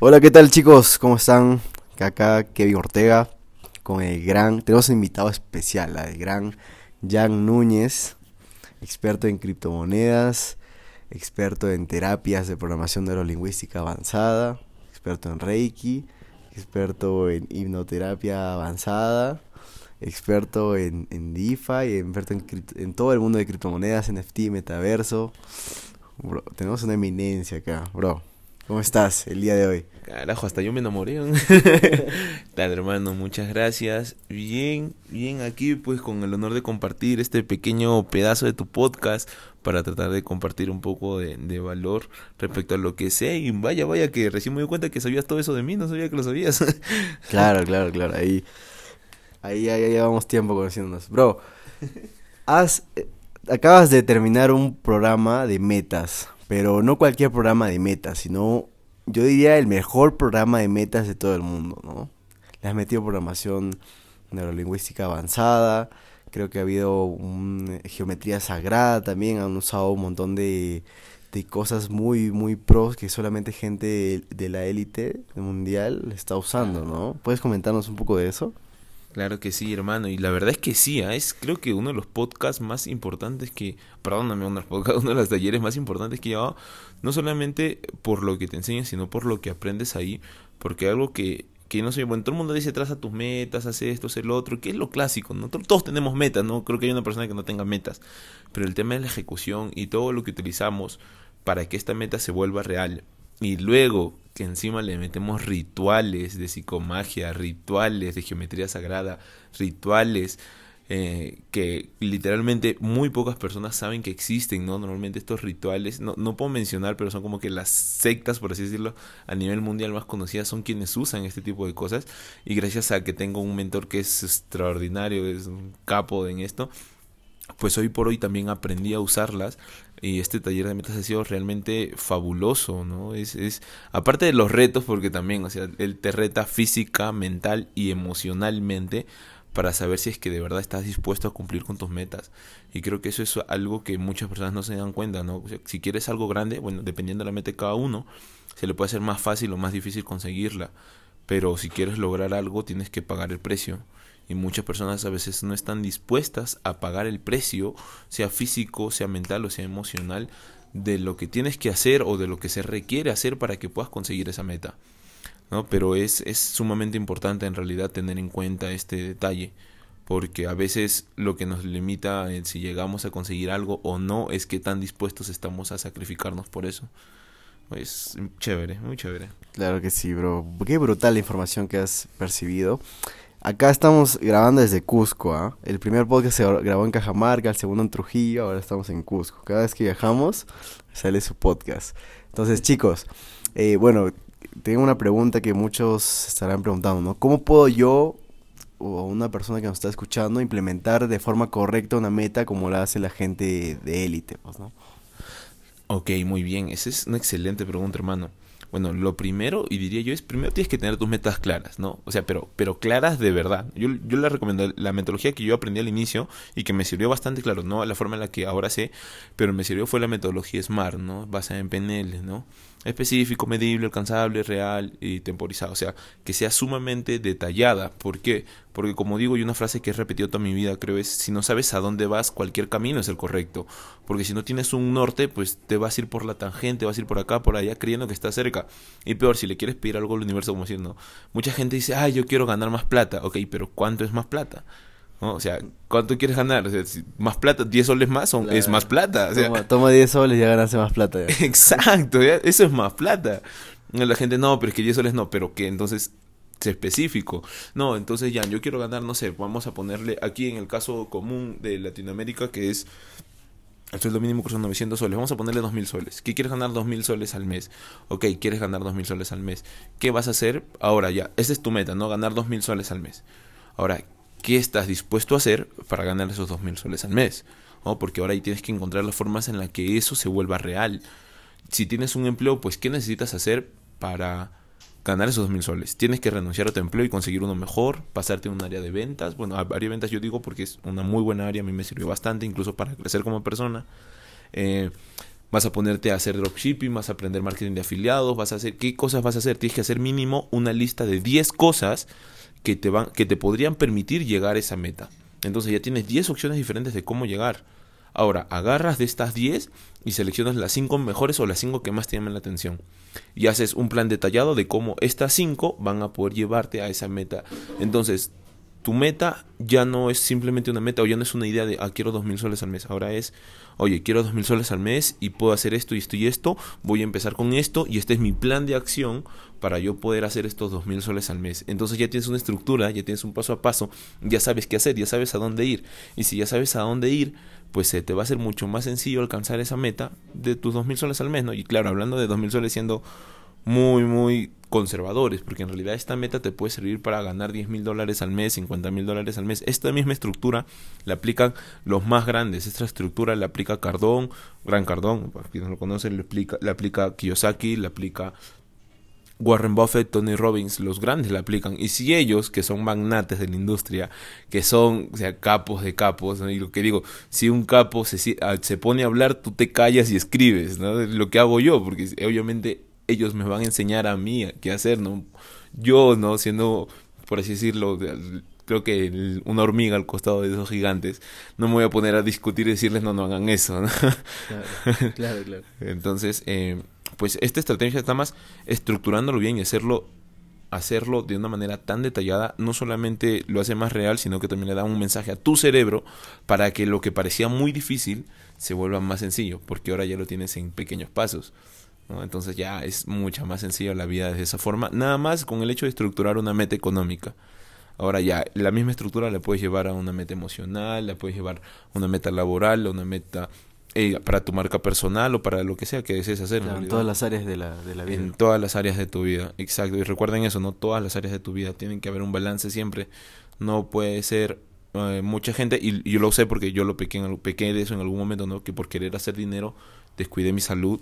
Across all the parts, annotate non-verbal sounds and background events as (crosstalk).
Hola, ¿qué tal chicos? ¿Cómo están? Acá Kevin Ortega con el gran, tenemos un invitado especial, el gran Jan Núñez, experto en criptomonedas, experto en terapias de programación neurolingüística avanzada, experto en Reiki, experto en hipnoterapia avanzada, experto en, en DeFi, experto en, todo el mundo de criptomonedas, NFT, metaverso. Tenemos una eminencia acá, bro. ¿Cómo estás el día de hoy? Carajo, hasta yo me enamoré. (laughs) Tal hermano, muchas gracias. Bien, bien aquí pues con el honor de compartir este pequeño pedazo de tu podcast para tratar de compartir un poco de, valor respecto a lo que sé. Y vaya, vaya que recién me di cuenta que sabías todo eso de mí, no sabía que lo sabías. (laughs) claro, claro, claro. Ahí, ahí, ahí llevamos tiempo conociéndonos. Bro, (laughs) has, eh, acabas de terminar un programa de metas pero no cualquier programa de metas, sino yo diría el mejor programa de metas de todo el mundo, ¿no? Le has metido programación neurolingüística avanzada, creo que ha habido un, geometría sagrada también, han usado un montón de, de cosas muy, muy pros que solamente gente de la élite mundial está usando, ¿no? ¿Puedes comentarnos un poco de eso? Claro que sí, hermano. Y la verdad es que sí, ¿ah? es creo que uno de los podcasts más importantes que, perdóname, uno de los, podcasts, (laughs) uno de los talleres más importantes que he llevado, no solamente por lo que te enseñan, sino por lo que aprendes ahí, porque algo que, que no sé, bueno, todo el mundo dice, traza tus metas, haz esto, haz el otro, que es lo clásico, ¿no? Todos tenemos metas, ¿no? Creo que hay una persona que no tenga metas, pero el tema es la ejecución y todo lo que utilizamos para que esta meta se vuelva real. Y luego que encima le metemos rituales de psicomagia, rituales de geometría sagrada, rituales eh, que literalmente muy pocas personas saben que existen, ¿no? Normalmente estos rituales, no, no puedo mencionar, pero son como que las sectas, por así decirlo, a nivel mundial más conocidas son quienes usan este tipo de cosas. Y gracias a que tengo un mentor que es extraordinario, es un capo en esto, pues hoy por hoy también aprendí a usarlas y este taller de metas ha sido realmente fabuloso, ¿no? Es, es aparte de los retos, porque también, o sea, él te reta física, mental y emocionalmente para saber si es que de verdad estás dispuesto a cumplir con tus metas. Y creo que eso es algo que muchas personas no se dan cuenta, ¿no? Si quieres algo grande, bueno, dependiendo de la meta de cada uno, se le puede hacer más fácil o más difícil conseguirla. Pero si quieres lograr algo, tienes que pagar el precio y muchas personas a veces no están dispuestas a pagar el precio, sea físico, sea mental o sea emocional, de lo que tienes que hacer o de lo que se requiere hacer para que puedas conseguir esa meta. ¿no? Pero es, es sumamente importante en realidad tener en cuenta este detalle, porque a veces lo que nos limita en si llegamos a conseguir algo o no es que tan dispuestos estamos a sacrificarnos por eso. Es chévere, muy chévere. Claro que sí, bro. Qué brutal la información que has percibido. Acá estamos grabando desde Cusco, ¿ah? El primer podcast se grabó en Cajamarca, el segundo en Trujillo, ahora estamos en Cusco. Cada vez que viajamos, sale su podcast. Entonces, chicos, eh, bueno, tengo una pregunta que muchos estarán preguntando, ¿no? ¿Cómo puedo yo o una persona que nos está escuchando implementar de forma correcta una meta como la hace la gente de élite, pues, ¿no? Ok, muy bien. Esa es una excelente pregunta, hermano. Bueno, lo primero, y diría yo, es primero tienes que tener tus metas claras, ¿no? O sea, pero, pero claras de verdad. Yo, yo les recomiendo la metodología que yo aprendí al inicio y que me sirvió bastante, claro, no la forma en la que ahora sé, pero me sirvió fue la metodología SMART, ¿no? Basada en PNL, ¿no? Específico, medible, alcanzable, real y temporizado. O sea, que sea sumamente detallada. ¿Por qué? Porque como digo, y una frase que he repetido toda mi vida, creo es, si no sabes a dónde vas, cualquier camino es el correcto. Porque si no tienes un norte, pues te vas a ir por la tangente, vas a ir por acá, por allá, creyendo que está cerca. Y peor, si le quieres pedir algo al universo, como diciendo, mucha gente dice, ah, yo quiero ganar más plata. Ok, pero ¿cuánto es más plata? O sea, ¿cuánto quieres ganar? O sea, más plata, 10 soles más son, es más plata. toma, 10 soles y ya ganaste más plata. (laughs) Exacto, eso es más plata. La gente, no, pero es que 10 soles no, pero que entonces es específico. No, entonces ya, yo quiero ganar, no sé, vamos a ponerle aquí en el caso común de Latinoamérica que es el sueldo mínimo que son 900 soles, vamos a ponerle 2000 soles. ¿Qué quieres ganar 2000 soles al mes? Ok, quieres ganar 2000 soles al mes. ¿Qué vas a hacer? Ahora ya, esa es tu meta, ¿no? Ganar 2000 soles al mes. Ahora, qué estás dispuesto a hacer para ganar esos dos mil soles al mes. ¿no? Porque ahora ahí tienes que encontrar las formas en las que eso se vuelva real. Si tienes un empleo, pues ¿qué necesitas hacer para ganar esos dos mil soles? Tienes que renunciar a tu empleo y conseguir uno mejor, pasarte a un área de ventas. Bueno, área de ventas yo digo porque es una muy buena área, a mí me sirvió bastante, incluso para crecer como persona. Eh, Vas a ponerte a hacer dropshipping, vas a aprender marketing de afiliados, vas a hacer qué cosas vas a hacer. Tienes que hacer mínimo una lista de 10 cosas que te van que te podrían permitir llegar a esa meta. Entonces ya tienes 10 opciones diferentes de cómo llegar. Ahora, agarras de estas 10 y seleccionas las 5 mejores o las 5 que más te llaman la atención. Y haces un plan detallado de cómo estas 5 van a poder llevarte a esa meta. Entonces, tu meta ya no es simplemente una meta o ya no es una idea de, ah, quiero dos mil soles al mes. Ahora es, oye, quiero dos mil soles al mes y puedo hacer esto y esto y esto. Voy a empezar con esto y este es mi plan de acción para yo poder hacer estos dos mil soles al mes. Entonces ya tienes una estructura, ya tienes un paso a paso, ya sabes qué hacer, ya sabes a dónde ir. Y si ya sabes a dónde ir, pues se te va a ser mucho más sencillo alcanzar esa meta de tus dos mil soles al mes, ¿no? Y claro, hablando de dos mil soles siendo muy, muy conservadores, porque en realidad esta meta te puede servir para ganar 10 mil dólares al mes, 50 mil dólares al mes. Esta misma estructura la aplican los más grandes. Esta estructura la aplica Cardón, Gran Cardón, para quienes lo conocen, la aplica, la aplica Kiyosaki, la aplica Warren Buffett, Tony Robbins, los grandes la aplican. Y si ellos, que son magnates de la industria, que son o capos de capos, y lo que digo, si un capo se, ah, se pone a hablar, tú te callas y escribes, ¿no? Lo que hago yo, porque obviamente ellos me van a enseñar a mí qué hacer, ¿no? Yo, ¿no? Siendo, por así decirlo, creo que una hormiga al costado de esos gigantes, no me voy a poner a discutir y decirles, no, no hagan eso, ¿no? Claro, claro, (laughs) Entonces, eh, pues esta estrategia está más estructurándolo bien y hacerlo hacerlo de una manera tan detallada no solamente lo hace más real, sino que también le da un mensaje a tu cerebro para que lo que parecía muy difícil se vuelva más sencillo, porque ahora ya lo tienes en pequeños pasos. Entonces ya es mucha más sencilla la vida de esa forma, nada más con el hecho de estructurar una meta económica. Ahora ya, la misma estructura la puedes llevar a una meta emocional, la puedes llevar a una meta laboral, a una meta eh, para tu marca personal o para lo que sea que desees hacer. en, todas las áreas de la, de la vida. En todas las áreas de tu vida, exacto. Y recuerden eso, no todas las áreas de tu vida. Tienen que haber un balance siempre. No puede ser eh, mucha gente, y, yo lo sé porque yo lo pequé, pequé de eso en algún momento, ¿no? Que por querer hacer dinero descuidé mi salud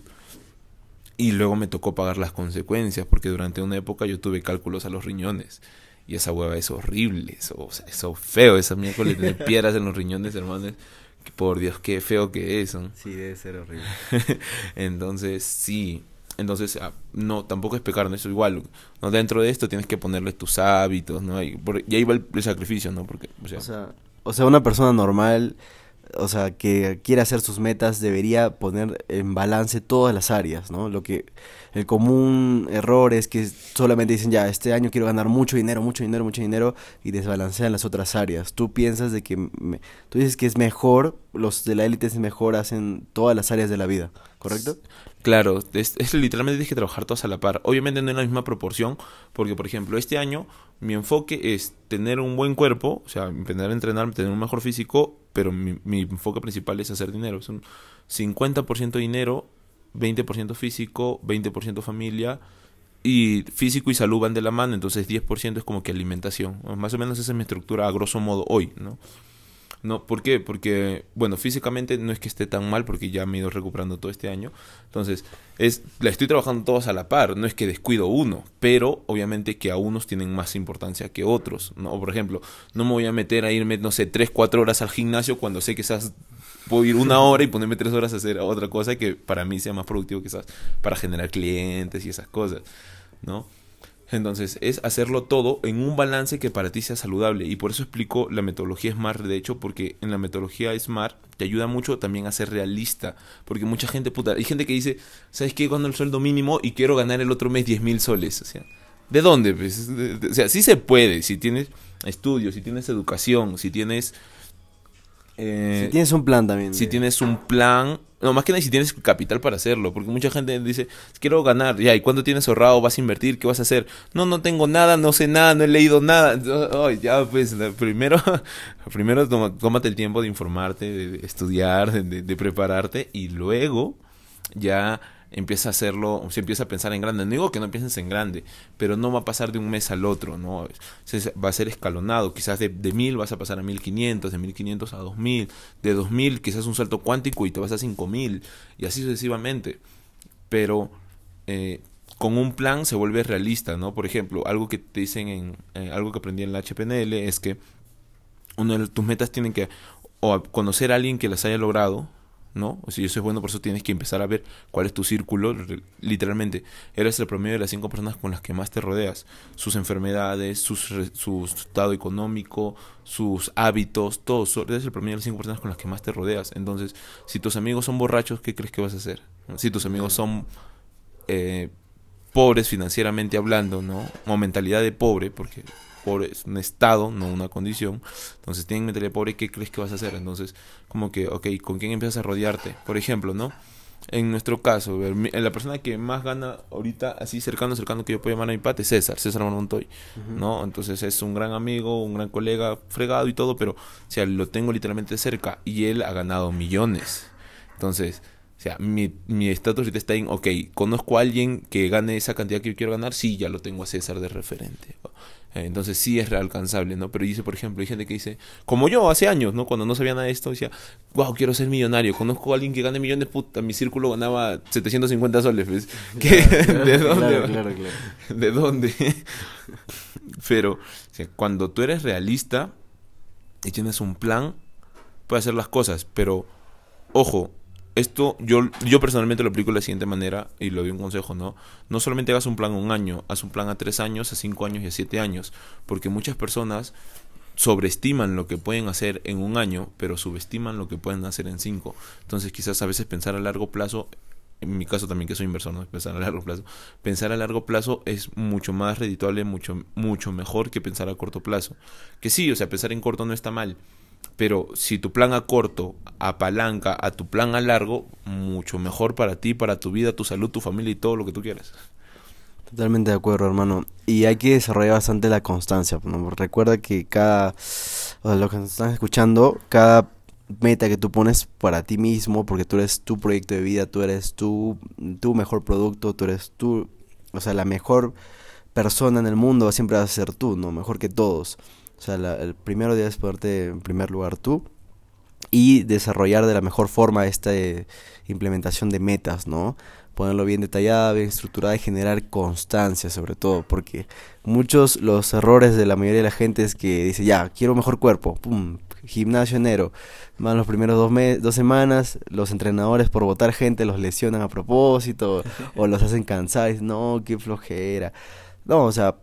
y luego me tocó pagar las consecuencias, porque durante una época yo tuve cálculos a los riñones. Y esa hueva es horrible, eso, eso feo, esa miércoles de (laughs) piedras en los riñones, hermanos. Por Dios, qué feo que es. Sí, debe ser horrible. (laughs) Entonces, sí. Entonces, ah, no, tampoco es pecar, ¿no? Eso igual, ¿no? Dentro de esto tienes que ponerle tus hábitos, ¿no? Y, y ahí va el, sacrificio, ¿no? Porque, o sea, o sea, una persona normal o sea, que quiere hacer sus metas debería poner en balance todas las áreas, ¿no? Lo que el común error es que solamente dicen, ya, este año quiero ganar mucho dinero, mucho dinero, mucho dinero y desbalancean las otras áreas. Tú piensas de que, tú dices que es mejor, los de la élite es mejor, hacen todas las áreas de la vida, ¿correcto? Claro, es, literalmente tienes que trabajar todas a la par. Obviamente no en la misma proporción, porque por ejemplo, este año mi enfoque es tener un buen cuerpo, o sea, aprender a entrenar, tener un mejor físico, pero mi, mi enfoque principal es hacer dinero. Es un 50% dinero, 20% físico, 20% familia, y físico y salud van de la mano, entonces 10% es como que alimentación. Más o menos esa es mi estructura a grosso modo hoy, ¿no? No, ¿Por qué? Porque, bueno, físicamente no es que esté tan mal porque ya me he ido recuperando todo este año. Entonces, es, la estoy trabajando todos a la par, no es que descuido uno, pero obviamente que a unos tienen más importancia que otros. ¿no? Por ejemplo, no me voy a meter a irme, no sé, tres, cuatro horas al gimnasio cuando sé que esas puedo ir una hora y ponerme tres horas a hacer otra cosa que para mí sea más productivo esas para generar clientes y esas cosas, ¿no? Entonces, es hacerlo todo en un balance que para ti sea saludable. Y por eso explico la metodología SMART, de hecho, porque en la metodología SMART te ayuda mucho también a ser realista. Porque mucha gente, puta, hay gente que dice, ¿sabes qué? Cuando el sueldo mínimo y quiero ganar el otro mes 10 mil soles. O sea, ¿de dónde? Pues, o sea, sí se puede, si tienes estudios, si tienes educación, si tienes... Eh, si tienes un plan también. Si tienes un plan no, más que nada si tienes capital para hacerlo, porque mucha gente dice, quiero ganar, ya, ¿y cuánto tienes ahorrado? ¿Vas a invertir? ¿Qué vas a hacer? No, no tengo nada, no sé nada, no he leído nada. Oh, ya, pues, primero, (laughs) primero tómate el tiempo de informarte, de estudiar, de prepararte, y luego ya empieza a hacerlo, se empieza a pensar en grande. No digo que no pienses en grande, pero no va a pasar de un mes al otro, ¿no? va a ser escalonado. Quizás de, de 1000 vas a pasar a 1500, de 1500 a 2000, de 2000 quizás un salto cuántico y te vas a 5000, y así sucesivamente. Pero eh, con un plan se vuelve realista, ¿no? Por ejemplo, algo que te dicen en, eh, algo que aprendí en la HPNL es que una de tus metas tienen que o conocer a alguien que las haya logrado, ¿no? O sea, eso es bueno, por eso tienes que empezar a ver cuál es tu círculo, literalmente. Eres el promedio de las cinco personas con las que más te rodeas. Sus enfermedades, sus, su estado económico, sus hábitos, todo. Eres el promedio de las cinco personas con las que más te rodeas. Entonces, si tus amigos son borrachos, ¿qué crees que vas a hacer? Si tus amigos son eh, pobres financieramente hablando, ¿no? O mentalidad de pobre, porque pobre es un estado, no una condición. Entonces, tienen mentalidad pobre, ¿qué crees que vas a hacer? Entonces, como que, ok, ¿con quién empiezas a rodearte? Por ejemplo, ¿no? En nuestro caso, la persona que más gana ahorita, así cercano, cercano que yo puedo llamar a mi pate, es César, César Montoy, ¿no? Entonces es un gran amigo, un gran colega, fregado y todo, pero, o sea, lo tengo literalmente cerca y él ha ganado millones. Entonces, o sea, mi estatus ahorita está en, ok, conozco a alguien que gane esa cantidad que yo quiero ganar, sí, ya lo tengo a César de referente. Eh, entonces sí es alcanzable, ¿no? Pero dice, por ejemplo, hay gente que dice, como yo hace años, ¿no? Cuando no sabía nada de esto, decía, wow, quiero ser millonario. Conozco a alguien que gane millones, puta, mi círculo ganaba 750 soles, ¿ves? (laughs) ¿De dónde? Claro, claro, (laughs) ¿De dónde? (laughs) Pero, cuando tú eres realista y tienes un plan, puedes hacer las cosas, pero, ojo, esto yo, yo personalmente lo aplico de la siguiente manera y le doy un consejo, ¿no? No solamente hagas un plan a un año, haz un plan a tres años, a cinco años y a siete años, porque muchas personas sobreestiman lo que pueden hacer en un año, pero subestiman lo que pueden hacer en cinco. Entonces quizás a veces pensar a largo plazo, en mi caso también que soy inversor, no pensar a largo plazo, pensar a largo plazo es mucho más redituable, mucho, mucho mejor que pensar a corto plazo. Que sí, o sea, pensar en corto no está mal, pero si tu plan a corto apalanca a tu plan a largo, mucho mejor para ti, para tu vida, tu salud, tu familia y todo lo que tú quieras. Totalmente de acuerdo, hermano. Y hay que desarrollar bastante la constancia. Recuerda que cada, o sea, lo que nos están escuchando, cada meta que tú pones para ti mismo, porque tú eres tu proyecto de vida, tú eres tu, tu mejor producto, tú eres tú, o sea, la mejor persona en el mundo siempre vas a ser tú, ¿no? Mejor que todos. O sea, el primero debes ponerte en primer lugar tú y desarrollar de la mejor forma esta eh, implementación de metas, ¿no? Ponerlo bien detallada, bien estructurada y generar constancia sobre todo, porque muchos los errores de la mayoría de la gente es que dice, ya, quiero mejor cuerpo, pum, gimnasio enero, van los primeros dos, dos semanas, los entrenadores por votar gente los lesionan a propósito (laughs) o los hacen cansar, no, qué flojera. No, o sea,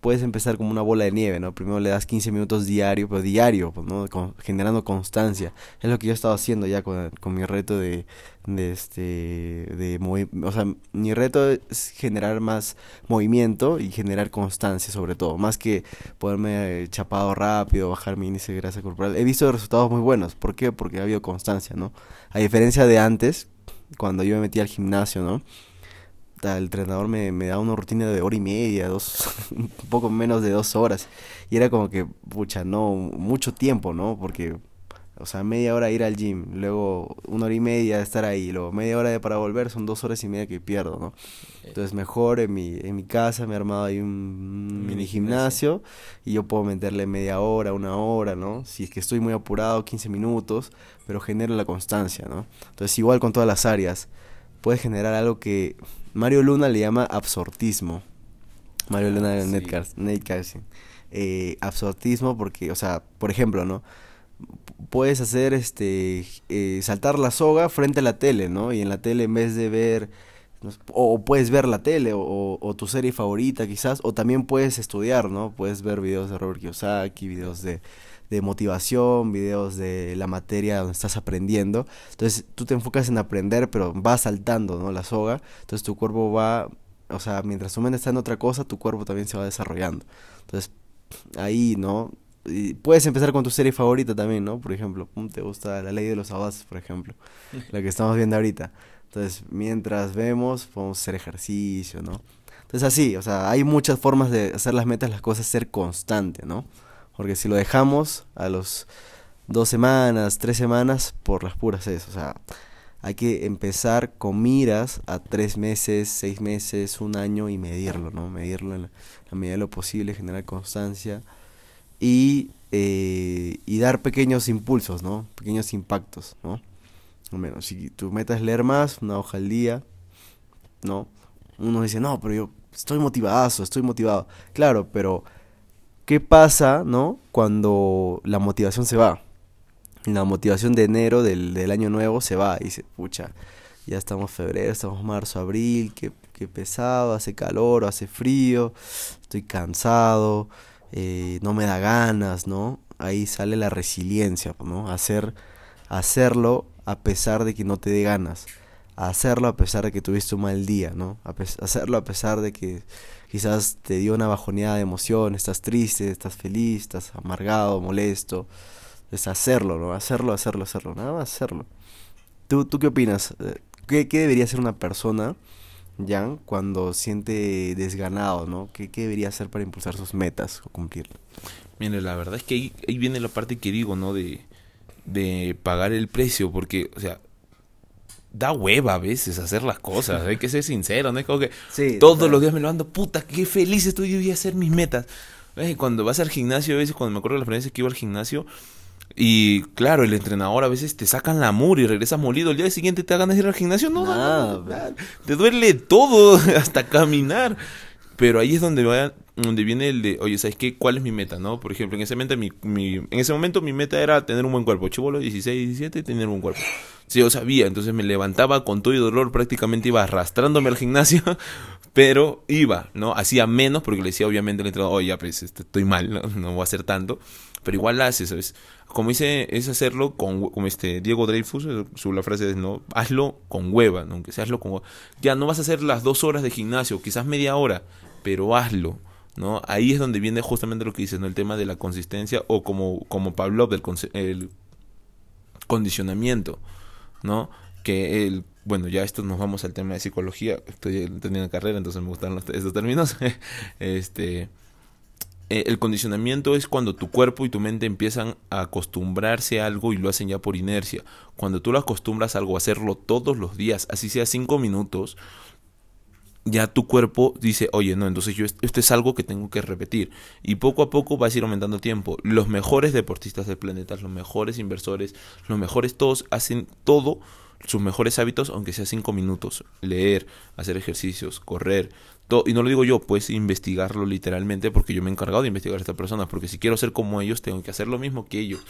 puedes empezar como una bola de nieve, ¿no? Primero le das 15 minutos diario, pero diario, pues, ¿no? generando constancia. Es lo que yo he estado haciendo ya con, mi reto de, de este, de o sea, mi reto es generar más movimiento y generar constancia sobre todo, más que poderme eh, chapado rápido, bajar mi índice de grasa corporal. He visto resultados muy buenos, ¿por qué? Porque ha habido constancia, ¿no? A diferencia de antes, cuando yo me metí al gimnasio, ¿no? El entrenador me, me da una rutina de hora y media, dos, (laughs) un poco menos de dos horas. Y era como que, pucha, no, mucho tiempo, ¿no? Porque, o sea, media hora ir al gym, luego una hora y media estar ahí, luego media hora de para volver, son dos horas y media que pierdo, ¿no? Entonces mejor en mi, en mi casa me he armado ahí un mini gimnasio y yo puedo meterle media hora, una hora, ¿no? Si es que estoy muy apurado, 15 minutos, pero genero la constancia, ¿no? Entonces igual con todas las áreas, puedes generar algo que Mario Luna le llama absortismo. Mario Luna de sí. Eh, absortismo porque, o sea, por ejemplo, ¿no? Puedes hacer este eh, saltar la soga frente a la tele, ¿no? Y en la tele en vez de ver o, puedes ver la tele o, o, tu serie favorita quizás o también puedes estudiar, ¿no? Puedes ver videos de Robert Kiyosaki, videos de de motivación, videos de la materia donde estás aprendiendo. Entonces tú te enfocas en aprender, pero vas saltando, ¿no? La soga. Entonces tu cuerpo va, o sea, mientras tu mente está en otra cosa, tu cuerpo también se va desarrollando. Entonces ahí, ¿no? Y puedes empezar con tu serie favorita también, ¿no? Por ejemplo, te gusta La Ley de los Audaces, por ejemplo, (laughs) la que estamos viendo ahorita. Entonces, mientras vemos, podemos hacer ejercicio, ¿no? Entonces, así, o sea, hay muchas formas de hacer las metas, las cosas, ser constante, ¿no? Porque si lo dejamos a los dos semanas, tres semanas, por las puras es. O sea, hay que empezar con miras a tres meses, seis meses, un año y medirlo, ¿no? Medirlo en la, medida de lo posible, generar constancia y, eh, y dar pequeños impulsos, ¿no? Pequeños impactos, ¿no? Menos, si tu meta es leer más, una hoja al día, ¿no? Uno dice, no, pero yo estoy motivado, estoy motivado. Claro, pero ¿Qué pasa, no? Cuando la motivación se va. la motivación de enero del, del año nuevo se va y dice, pucha, ya estamos febrero, estamos marzo, abril, qué, qué pesado, hace calor, hace frío, estoy cansado, eh, no me da ganas, ¿no? Ahí sale la resiliencia, ¿no? Hacer, hacerlo a pesar de que no te dé ganas, hacerlo a pesar de que tuviste un mal día, ¿no? Hacerlo a pesar de que quizás te dio una bajoneada de emoción, estás triste, estás feliz, estás amargado, molesto, es hacerlo, ¿no? Hacerlo, hacerlo, hacerlo, nada más hacerlo. ¿Tú, tú qué opinas? Eh, ¿Qué, ¿Qué debería hacer una persona Jan cuando siente desganado, ¿no? ¿Qué, ¿Qué, debería hacer para impulsar sus metas o cumplirlas? Mire, la verdad es que ahí, viene la parte que digo, ¿no? De, de pagar el precio, porque, o sea, da hueva a veces hacer las cosas, hay que ser sincero, ¿no? Es como que (laughs) sí, todos los días me levanto, puta, qué feliz estoy yo voy a hacer mis metas. Cuando vas al gimnasio, a veces, cuando me acuerdo de la experiencia que iba al gimnasio, y claro, el entrenador a veces te sacan la mur y regresas molido. El día siguiente te hagan ir al gimnasio. No, no, te duele todo, (laughs) hasta caminar. Pero ahí es donde donde viene el de, oye, ¿sabes qué? ¿Cuál es mi meta? ¿No? Por ejemplo, en ese momento mi, mi, en ese momento mi meta era tener un buen cuerpo. Chivolo 16, 17, tener un buen cuerpo. Sí, yo sabía, entonces me levantaba con todo y dolor, prácticamente iba arrastrándome al gimnasio, (laughs) pero iba, ¿no? Hacía menos porque le decía obviamente al entrenador, oye, pues este, estoy mal, ¿no? no voy a hacer tanto, pero igual la haces, ¿sabes? Como dice, es hacerlo con, como este Diego Dreyfus, eh, su la frase es, no, hazlo con hueva, ¿no? Aunque sea hazlo con Ya no vas a hacer las dos horas de gimnasio, quizás media hora, pero hazlo, ¿no? Ahí es donde viene justamente lo que dices, ¿no? El tema de la consistencia o como, como Pavlov, del el condicionamiento, ¿no? Que el, bueno, ya esto nos vamos al tema de psicología, estoy teniendo carrera, entonces me gustan estos términos, (laughs) este eh, el condicionamiento es cuando tu cuerpo y tu mente empiezan a acostumbrarse a algo y lo hacen ya por inercia. Cuando tú lo acostumbras a algo, a hacerlo todos los días, así sea cinco minutos, ya tu cuerpo dice, oye, no, entonces yo esto es algo que tengo que repetir. Y poco a poco vas a ir aumentando tiempo. Los mejores deportistas del planeta, los mejores inversores, los mejores todos hacen todo sus mejores hábitos, aunque sea cinco minutos. Leer, hacer ejercicios, correr, y no lo digo yo, pues investigarlo literalmente porque yo me he encargado de investigar a estas personas, porque si quiero ser como ellos, tengo que hacer lo mismo que ellos.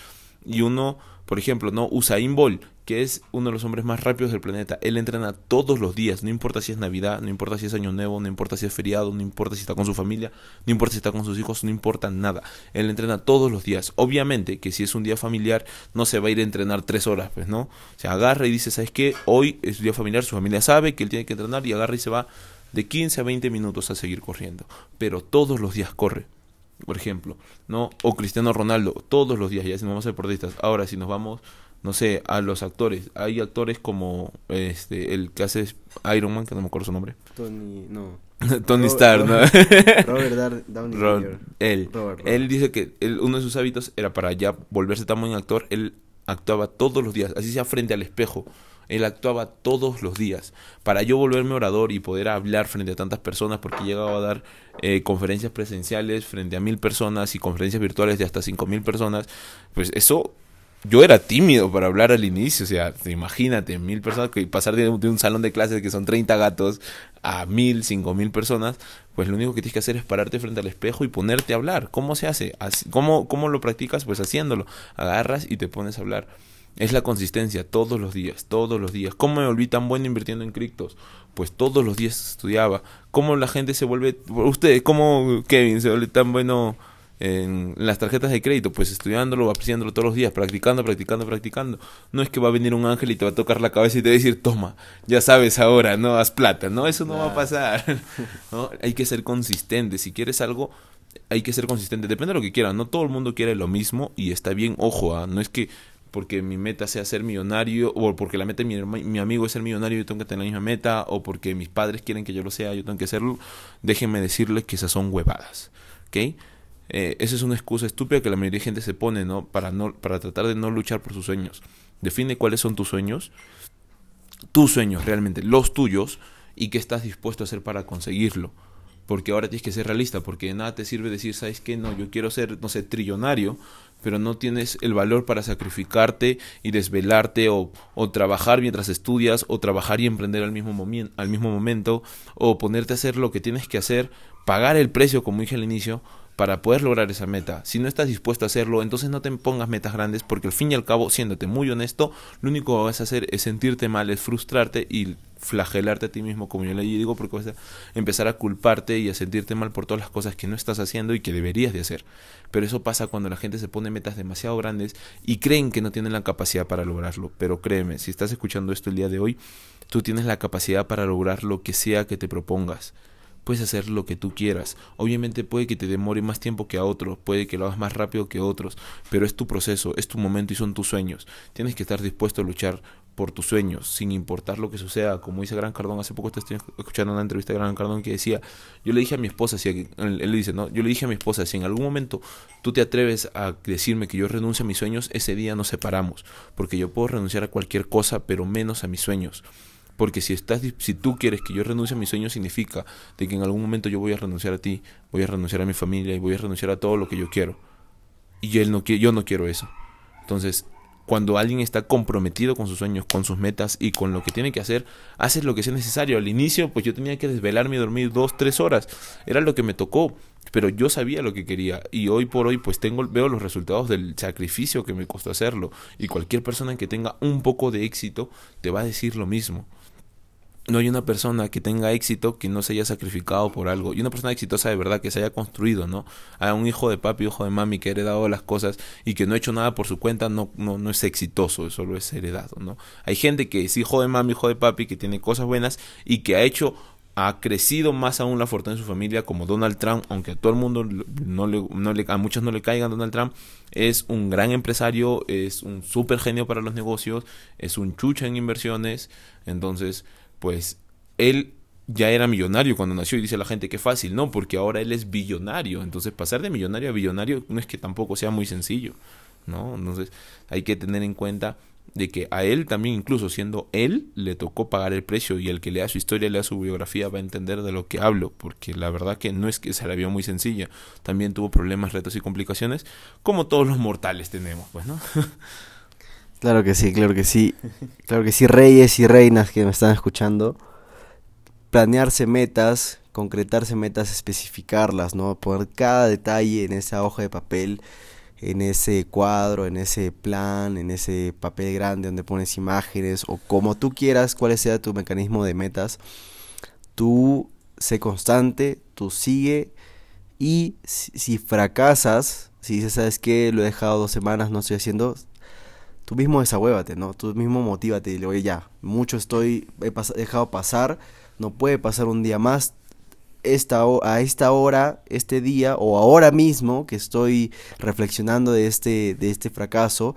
Y uno, por ejemplo, no Usain Bolt, que es uno de los hombres más rápidos del planeta, él entrena todos los días, no importa si es Navidad, no importa si es Año Nuevo, no importa si es feriado, no importa si está con su familia, no importa si está con sus hijos, no importa nada. Él entrena todos los días. Obviamente que si es un día familiar, no se va a ir a entrenar tres horas, pues, ¿no? Se agarra y dice, ¿sabes qué? Hoy es un día familiar, su familia sabe que él tiene que entrenar y agarra y se va de 15 a 20 minutos a seguir corriendo, pero todos los días corre. Por ejemplo, ¿no? O Cristiano Ronaldo, todos los días, ya si nos vamos a deportistas. Ahora, si nos vamos, no sé, a los actores, hay actores como este el que hace Iron Man, que no me acuerdo su nombre. Tony, no. (laughs) Tony Stark, ¿no? Robert (laughs) Downey Él, él dice que uno de sus hábitos era para ya volverse tan buen actor, él actuaba todos los días, así sea frente al espejo él actuaba todos los días. Para yo volverme orador y poder hablar frente a tantas personas, porque llegaba a dar eh, conferencias presenciales frente a mil personas y conferencias virtuales de hasta cinco mil personas, pues eso yo era tímido para hablar al inicio, o sea, imagínate, mil personas, que pasar de, un salón de clases que son 30 gatos a mil, cinco mil personas, pues lo único que tienes que hacer es pararte frente al espejo y ponerte a hablar. ¿Cómo se hace? ¿Cómo, cómo lo practicas? Pues haciéndolo. Agarras y te pones a hablar. Es la consistencia, todos los días, todos los días. ¿Cómo me volví tan bueno invirtiendo en criptos? Pues todos los días estudiaba. ¿Cómo la gente se vuelve, usted, cómo Kevin se vuelve tan bueno en las tarjetas de crédito? Pues estudiándolo, apreciándolo todos los días, practicando, practicando, practicando. No es que va a venir un ángel y te va a tocar la cabeza y te va a decir, toma, ya sabes ahora, no haz plata. No, eso no va a pasar. (laughs) ¿No? Hay que ser consistente. Si quieres algo, hay que ser consistente. Depende de lo que quieran. No todo el mundo quiere lo mismo y está bien. Ojo, ¿ah? no es que porque mi meta sea ser millonario, o porque la meta de mi, amigo es ser millonario, yo tengo que tener la misma meta, o porque mis padres quieren que yo lo sea, yo tengo que hacerlo, déjenme decirles que esas son huevadas, ¿ok? Eh, esa es una excusa estúpida que la mayoría de gente se pone, ¿no? Para, no, para tratar de no luchar por sus sueños. Define cuáles son tus sueños, tus sueños realmente, los tuyos, y qué estás dispuesto a hacer para conseguirlo porque ahora tienes que ser realista, porque de nada te sirve decir, ¿sabes qué? No, yo quiero ser, no sé, trillonario, pero no tienes el valor para sacrificarte y desvelarte o, o trabajar mientras estudias o trabajar y emprender al mismo, al mismo momento o ponerte a hacer lo que tienes que hacer, pagar el precio, como dije al inicio, para poder lograr esa meta. Si no estás dispuesto a hacerlo, entonces no te pongas metas grandes porque al fin y al cabo, siéndote muy honesto, lo único que vas a hacer es sentirte mal, es frustrarte y flagelarte a ti mismo, como yo le digo, porque vas a empezar a culparte y a sentirte mal por todas las cosas que no estás haciendo y que deberías de hacer. Pero eso pasa cuando la gente se pone metas demasiado grandes y creen que no tienen la capacidad para lograrlo. Pero créeme, si estás escuchando esto el día de hoy, tú tienes la capacidad para lograr lo que sea que te propongas puedes hacer lo que tú quieras. Obviamente puede que te demore más tiempo que a otros, puede que lo hagas más rápido que otros, pero es tu proceso, es tu momento y son tus sueños. Tienes que estar dispuesto a luchar por tus sueños, sin importar lo que suceda. Como dice Gran Cardón, hace poco estoy escuchando una entrevista de Gran Cardón que decía, yo le dije a mi esposa, si, él, él dice, no, yo le dije a mi esposa, si en algún momento tú te atreves a decirme que yo renuncio a mis sueños, ese día nos separamos, porque yo puedo renunciar a cualquier cosa, pero menos a mis sueños. Porque si, estás, si tú quieres que yo renuncie a mis sueños, significa de que en algún momento yo voy a renunciar a ti, voy a renunciar a mi familia y voy a renunciar a todo lo que yo quiero. Y él no, yo no quiero eso. Entonces, cuando alguien está comprometido con sus sueños, con sus metas y con lo que tiene que hacer, haces lo que sea necesario. Al inicio, pues yo tenía que desvelarme y dormir dos, tres horas. Era lo que me tocó. Pero yo sabía lo que quería. Y hoy por hoy, pues tengo, veo los resultados del sacrificio que me costó hacerlo. Y cualquier persona que tenga un poco de éxito te va a decir lo mismo no hay una persona que tenga éxito que no se haya sacrificado por algo. Y una persona exitosa de verdad que se haya construido, ¿no? A un hijo de papi, hijo de mami que ha heredado las cosas y que no ha hecho nada por su cuenta, no, no, no es exitoso, solo es heredado, ¿no? Hay gente que es hijo de mami, hijo de papi, que tiene cosas buenas y que ha hecho ha crecido más aún la fortuna de su familia como Donald Trump, aunque a todo el mundo no le, no le, a muchos no le caigan Donald Trump, es un gran empresario, es un súper genio para los negocios, es un chucha en inversiones, entonces pues él ya era millonario cuando nació y dice la gente que fácil, no, porque ahora él es billonario, entonces pasar de millonario a billonario no es que tampoco sea muy sencillo, ¿no? Entonces hay que tener en cuenta de que a él también, incluso siendo él, le tocó pagar el precio y el que lea su historia, lea su biografía, va a entender de lo que hablo, porque la verdad que no es que se la vio muy sencilla, también tuvo problemas, retos y complicaciones, como todos los mortales tenemos, pues, ¿no? (laughs) Claro que sí, claro que sí. Claro que sí, reyes y reinas que me están escuchando. Planearse metas, concretarse metas, especificarlas, ¿no? Poner cada detalle en esa hoja de papel, en ese cuadro, en ese plan, en ese papel grande donde pones imágenes o como tú quieras, cuál sea tu mecanismo de metas. Tú sé constante, tú sigue y si, si fracasas, si dices, ¿sabes qué? Lo he dejado dos semanas, no estoy haciendo, tú mismo desahuévate, ¿no? Tú mismo motívate y le oye, ya, mucho estoy, he dejado pasar, no puede pasar un día más. Esta, a esta hora, este día o ahora mismo que estoy reflexionando de este, de este fracaso,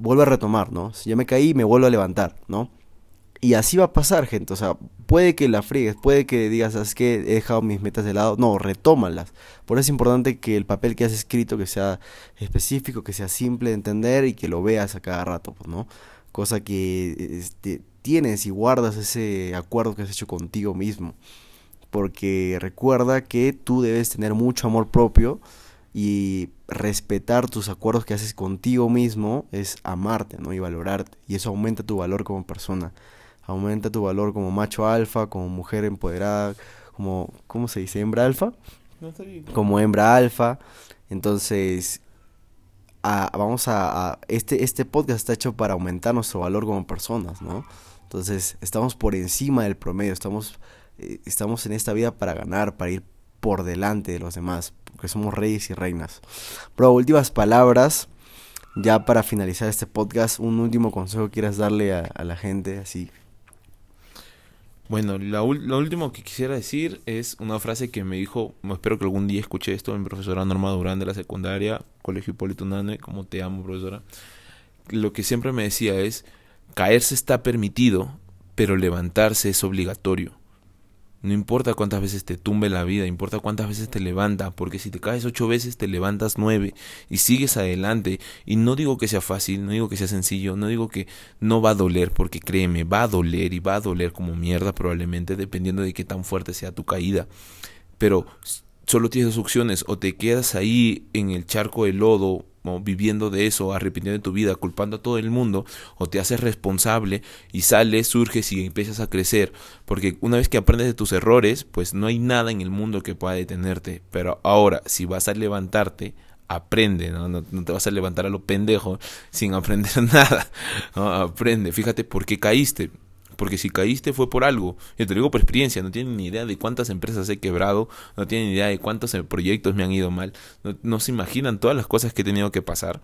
vuelvo a retomar, ¿no? Si ya me caí, me vuelvo a levantar, ¿no? Y así va a pasar, gente. O sea, puede que la friegues, puede que digas, ¿sabes que He dejado mis metas de lado. No, retómalas. Por eso es importante que el papel que has escrito que sea específico, que sea simple de entender y que lo veas a cada rato, pues, ¿no? Cosa que este, tienes y guardas ese acuerdo que has hecho contigo mismo. Porque recuerda que tú debes tener mucho amor propio y respetar tus acuerdos que haces contigo mismo es amarte, ¿no? Y valorarte. Y eso aumenta tu valor como persona aumenta tu valor como macho alfa, como mujer empoderada, como, ¿cómo se dice? ¿Hembra alfa? Como hembra alfa. Entonces, vamos a, este, este podcast está hecho para aumentar nuestro valor como personas, ¿no? Entonces, estamos por encima del promedio, estamos, eh, estamos en esta vida para ganar, para ir por delante de los demás, porque somos reyes y reinas. Pero últimas palabras, ya para finalizar este podcast, un último consejo quieras darle a, a la gente, así bueno, lo último que quisiera decir es una frase que me dijo, espero que algún día escuche esto, mi profesora Norma Durán de la secundaria, Colegio Hipólito Nane, como te amo, profesora. Lo que siempre me decía es, caerse está permitido, pero levantarse es obligatorio. No importa cuántas veces te tumbe la vida, importa cuántas veces te levanta, porque si te caes ocho veces te levantas nueve y sigues adelante. Y no digo que sea fácil, no digo que sea sencillo, no digo que no va a doler, porque créeme, va a doler y va a doler como mierda probablemente, dependiendo de qué tan fuerte sea tu caída. Pero solo tienes dos opciones, o te quedas ahí en el charco de lodo viviendo de eso, arrepintiendo de tu vida, culpando a todo el mundo, o te haces responsable y sales, surges y empiezas a crecer. Porque una vez que aprendes de tus errores, pues no hay nada en el mundo que pueda detenerte. Pero ahora, si vas a levantarte, aprende, ¿no? No, te vas a levantar a lo pendejo sin aprender (laughs) nada. Aprende, fíjate por qué caíste. Porque si caíste fue por algo. Yo te digo por experiencia, no tienen ni idea de cuántas empresas he quebrado, no tienen ni idea de cuántos proyectos me han ido mal, no, se imaginan todas las cosas que he tenido que pasar.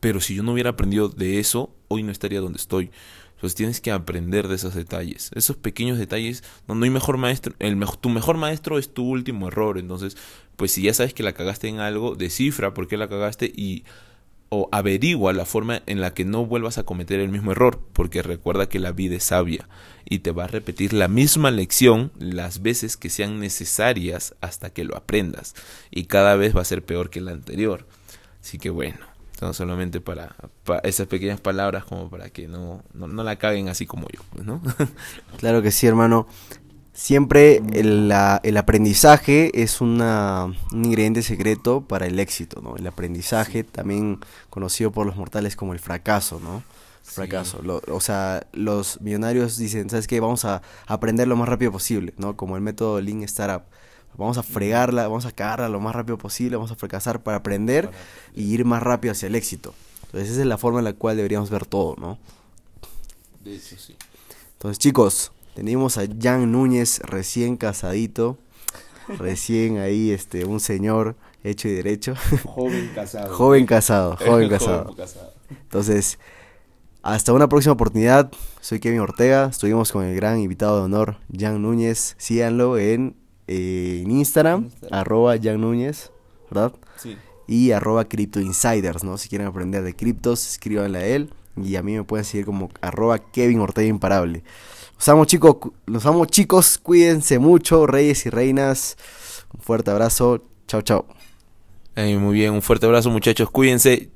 Pero si yo no hubiera aprendido de eso, hoy no estaría donde estoy. Entonces tienes que aprender de esos detalles. Esos pequeños detalles, no hay mejor maestro. El mejor, tu mejor maestro es tu último error. Entonces, pues si ya sabes que la cagaste en algo, descifra por qué la cagaste y o averigua la forma en la que no vuelvas a cometer el mismo error, porque recuerda que la vida es sabia y te va a repetir la misma lección las veces que sean necesarias hasta que lo aprendas y cada vez va a ser peor que la anterior. Así que bueno, solamente para, esas pequeñas palabras como para que no, no, la caguen así como yo, pues, ¿no? (laughs) claro que sí, hermano. Siempre el, el aprendizaje es una, un ingrediente secreto para el éxito, ¿no? El aprendizaje, también conocido por los mortales como el fracaso, ¿no? Fracaso. o sea, los millonarios dicen, ¿sabes qué? Vamos a aprender lo más rápido posible, ¿no? Como el método Lean Startup. Vamos a fregarla, vamos a cagarla lo más rápido posible, vamos a fracasar para aprender y ir más rápido hacia el éxito. Entonces esa es la forma en la cual deberíamos ver todo, ¿no? sí. Entonces chicos, tenemos a Jan Núñez recién casadito, recién ahí este un señor hecho y derecho. Joven casado. joven casado, (laughs) joven casado. Entonces, hasta una próxima oportunidad. Soy Kevin Ortega. Estuvimos con el gran invitado de honor, Jan Núñez. Síganlo en eh, en Instagram, arroba Jan Núñez, ¿verdad? Sí. Y arroba Crypto Insiders, ¿no? Si quieren aprender de criptos, escríbanle a él. Y a mí me pueden seguir como arroba Kevin Ortega Imparable. Los amo chicos, los amo chicos, cuídense mucho, reyes y reinas. Un fuerte abrazo, chao chao. muy bien, un fuerte abrazo muchachos, cuídense.